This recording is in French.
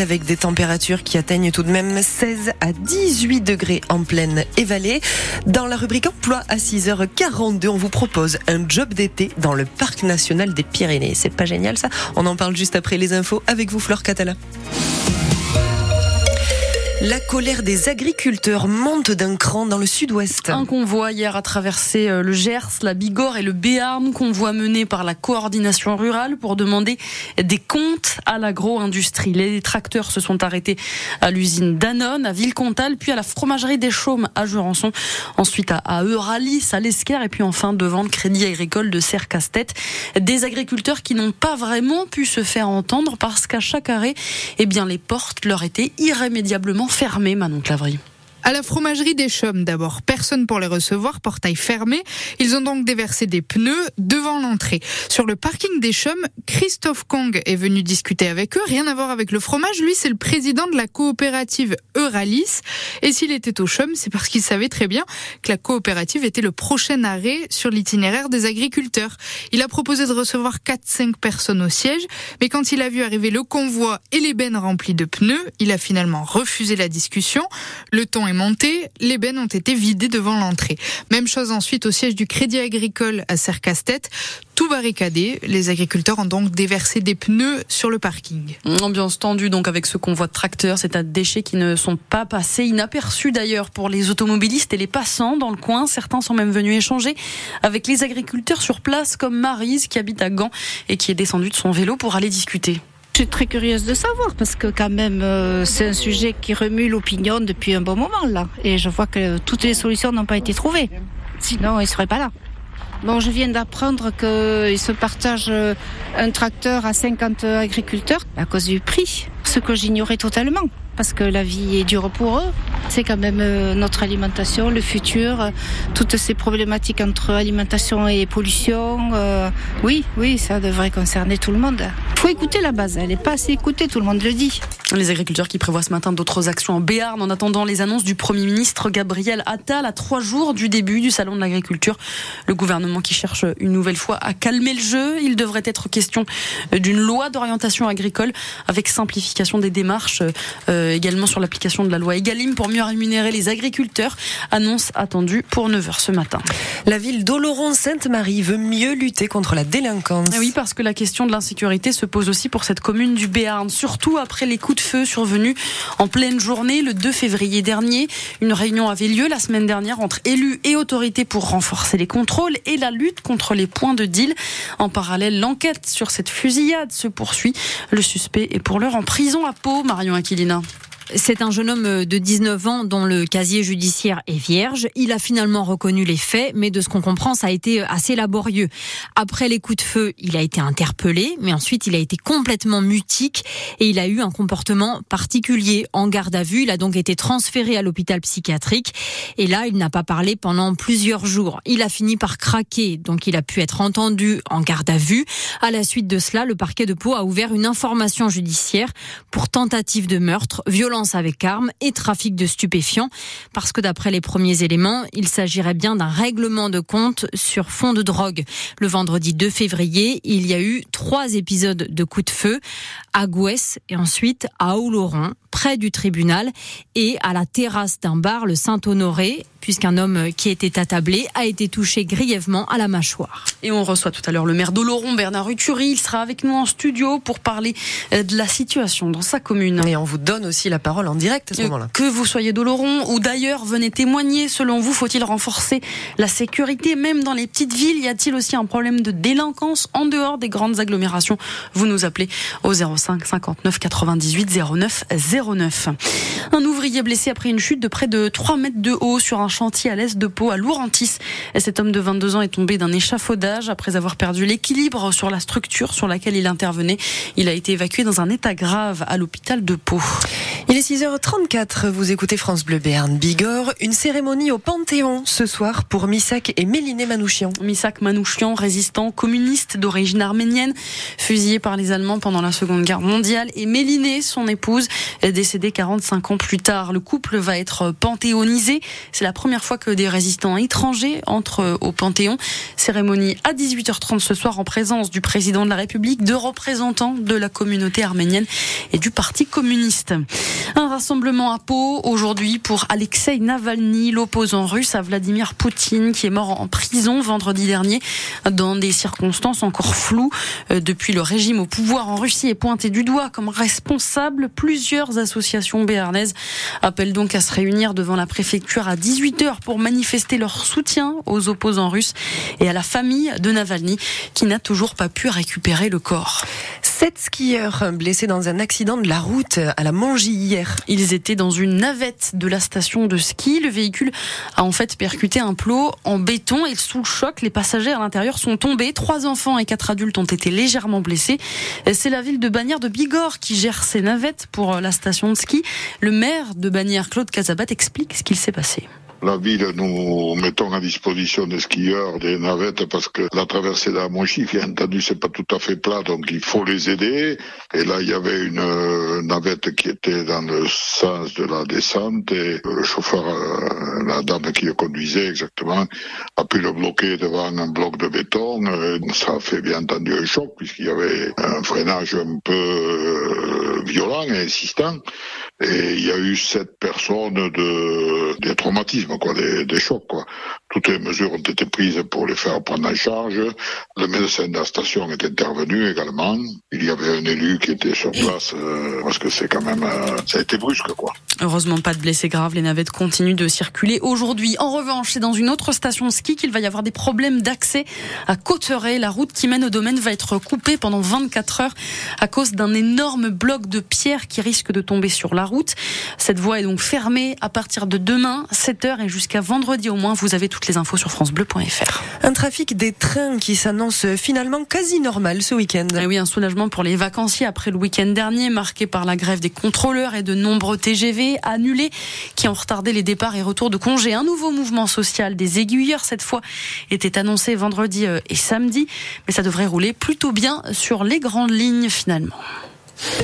Avec des températures qui atteignent tout de même 16 à 18 degrés en pleine et vallée. Dans la rubrique emploi à 6h42, on vous propose un job d'été dans le parc national des Pyrénées. C'est pas génial ça? On en parle juste après les infos avec vous Flore Catala. La colère des agriculteurs monte d'un cran dans le sud-ouest. Un convoi hier a traversé euh, le Gers, la Bigorre et le Béarn, convoi mené par la coordination rurale pour demander des comptes à l'agro-industrie. Les tracteurs se sont arrêtés à l'usine Danone, à Villecontal, puis à la fromagerie des Chaumes à Jurançon, ensuite à Euralis, à l'Esquerre et puis enfin devant le crédit agricole de Serre-Castet. Des agriculteurs qui n'ont pas vraiment pu se faire entendre parce qu'à chaque arrêt, eh bien, les portes leur étaient irrémédiablement fermé, Manon Clavry. À la fromagerie des Chaumes, d'abord, personne pour les recevoir, portail fermé. Ils ont donc déversé des pneus devant l'entrée. Sur le parking des Chaumes, Christophe Kong est venu discuter avec eux. Rien à voir avec le fromage. Lui, c'est le président de la coopérative Euralis. Et s'il était au Chaumes, c'est parce qu'il savait très bien que la coopérative était le prochain arrêt sur l'itinéraire des agriculteurs. Il a proposé de recevoir 4-5 personnes au siège. Mais quand il a vu arriver le convoi et les bennes remplies de pneus, il a finalement refusé la discussion. Le ton est monté, les bennes ont été vidées devant l'entrée. Même chose ensuite au siège du Crédit Agricole à Sercastet. Tout barricadé, les agriculteurs ont donc déversé des pneus sur le parking. Ambiance tendue donc avec ce convoi de tracteurs, c'est à déchets qui ne sont pas passés inaperçus d'ailleurs pour les automobilistes et les passants dans le coin. Certains sont même venus échanger avec les agriculteurs sur place comme Marise qui habite à Gand et qui est descendue de son vélo pour aller discuter. Je suis très curieuse de savoir parce que quand même euh, c'est un sujet qui remue l'opinion depuis un bon moment là et je vois que toutes les solutions n'ont pas été trouvées. Sinon ils seraient pas là. Bon, je viens d'apprendre qu'ils se partagent euh, un tracteur à 50 agriculteurs à cause du prix, ce que j'ignorais totalement parce que la vie est dure pour eux. C'est quand même euh, notre alimentation, le futur, toutes ces problématiques entre alimentation et pollution. oui, oui, ça devrait concerner tout le monde faut écouter la base. Elle n'est pas assez écoutée, tout le monde le dit. Les agriculteurs qui prévoient ce matin d'autres actions en Béarn en attendant les annonces du Premier ministre Gabriel Attal à trois jours du début du Salon de l'agriculture. Le gouvernement qui cherche une nouvelle fois à calmer le jeu. Il devrait être question d'une loi d'orientation agricole avec simplification des démarches, euh, également sur l'application de la loi Egalim pour mieux rémunérer les agriculteurs. Annonce attendue pour 9h ce matin. La ville d'Oloron-Sainte-Marie veut mieux lutter contre la délinquance. Oui, parce que la question de l'insécurité se pose aussi pour cette commune du Béarn, surtout après les coups de feu survenus en pleine journée le 2 février dernier. Une réunion avait lieu la semaine dernière entre élus et autorités pour renforcer les contrôles et la lutte contre les points de deal. En parallèle, l'enquête sur cette fusillade se poursuit. Le suspect est pour l'heure en prison à Pau, Marion Aquilina. C'est un jeune homme de 19 ans dont le casier judiciaire est vierge. Il a finalement reconnu les faits, mais de ce qu'on comprend, ça a été assez laborieux. Après les coups de feu, il a été interpellé, mais ensuite il a été complètement mutique et il a eu un comportement particulier en garde à vue. Il a donc été transféré à l'hôpital psychiatrique et là, il n'a pas parlé pendant plusieurs jours. Il a fini par craquer, donc il a pu être entendu en garde à vue. À la suite de cela, le parquet de Pau a ouvert une information judiciaire pour tentative de meurtre, violence avec armes et trafic de stupéfiants. Parce que d'après les premiers éléments, il s'agirait bien d'un règlement de compte sur fond de drogue. Le vendredi 2 février, il y a eu trois épisodes de coups de feu à Gouès et ensuite à Oloron, près du tribunal, et à la terrasse d'un bar, le Saint-Honoré, puisqu'un homme qui était attablé a été touché grièvement à la mâchoire. Et on reçoit tout à l'heure le maire d'Oloron, Bernard Uturi. Il sera avec nous en studio pour parler euh, de la situation dans sa commune. Et on vous donne aussi la parole en direct à ce moment-là. Que vous soyez d'Oloron ou d'ailleurs, venez témoigner. Selon vous, faut-il renforcer la sécurité Même dans les petites villes, y a-t-il aussi un problème de délinquance en dehors des grandes agglomérations? Vous nous appelez au 05 59 98 09 09. Un ouvrier blessé après une chute de près de 3 mètres de haut sur un chantier à l'est de Pau, à Lourentis. Cet homme de 22 ans est tombé d'un échafaudage après avoir perdu l'équilibre sur la structure sur laquelle il intervenait. Il a été évacué dans un état grave à l'hôpital de Pau. Il est 6h34, vous écoutez France Bleu Béarn Bigorre, une cérémonie au Panthéon ce soir pour Misak et Méliné Manouchian. Misak Manouchian, résistant communiste d'origine arménienne, fusillé par les Allemands pendant la Seconde Guerre mondiale, et Méliné, son épouse, est décédée 45 ans plus tard. Le couple va être panthéonisé. C'est la première fois que des résistants étrangers entrent au Panthéon. Cérémonie à 18h30 ce soir en présence du président de la République, de représentants de la communauté arménienne et du Parti communiste. Un rassemblement à Pau aujourd'hui pour Alexei Navalny, l'opposant russe à Vladimir Poutine, qui est mort en prison vendredi dernier dans des circonstances encore floues. Euh, depuis le régime au pouvoir en Russie est pointé du doigt comme responsable. Plusieurs associations béarnaises appellent donc à se réunir devant la préfecture à 18h pour manifester leur soutien aux opposants russes et à la famille de Navalny qui n'a toujours pas pu récupérer le corps. Sept skieurs blessés dans un accident de la route à la Mongie hier. Ils étaient dans une navette de la station de ski. Le véhicule a en fait percuté un plot en béton et sous choc, les passagers à l'intérieur sont tombés. Trois enfants et quatre adultes ont été légèrement blessés. C'est la ville de Bagnères de Bigorre qui gère ces navettes pour la station de ski. Le maire de Bagnères, Claude Casabat, explique ce qu'il s'est passé. La ville, nous mettons à disposition des skieurs des navettes parce que la traversée de la bien entendu, c'est pas tout à fait plat, donc il faut les aider. Et là, il y avait une euh, navette qui était dans le sens de la descente et le chauffeur, euh, la dame qui le conduisait exactement, a pu le bloquer devant un bloc de béton. ça a fait bien entendu un choc puisqu'il y avait un freinage un peu euh, violent et insistant. Et il y a eu sept personnes de des traumatismes, quoi, des, des, chocs, quoi. Toutes les mesures ont été prises pour les faire prendre en charge. Le médecin de la station est intervenu également. Il y avait un élu qui était sur place euh, parce que c'est quand même euh, ça a été brusque, quoi. Heureusement pas de blessés graves. Les navettes continuent de circuler aujourd'hui. En revanche, c'est dans une autre station ski qu'il va y avoir des problèmes d'accès à Cotteret. La route qui mène au domaine va être coupée pendant 24 heures à cause d'un énorme bloc de pierre qui risque de tomber sur la route. Cette voie est donc fermée à partir de demain, 7h et jusqu'à vendredi au moins. Vous avez toutes les infos sur francebleu.fr. Un trafic des trains qui s'annonce finalement quasi normal ce week-end. Et oui, un soulagement pour les vacanciers après le week-end dernier marqué par la grève des contrôleurs et de nombreux TGV annulés qui ont retardé les départs et retours de congés. Un nouveau mouvement social des aiguilleurs cette fois était annoncé vendredi euh, et samedi, mais ça devrait rouler plutôt bien sur les grandes lignes finalement.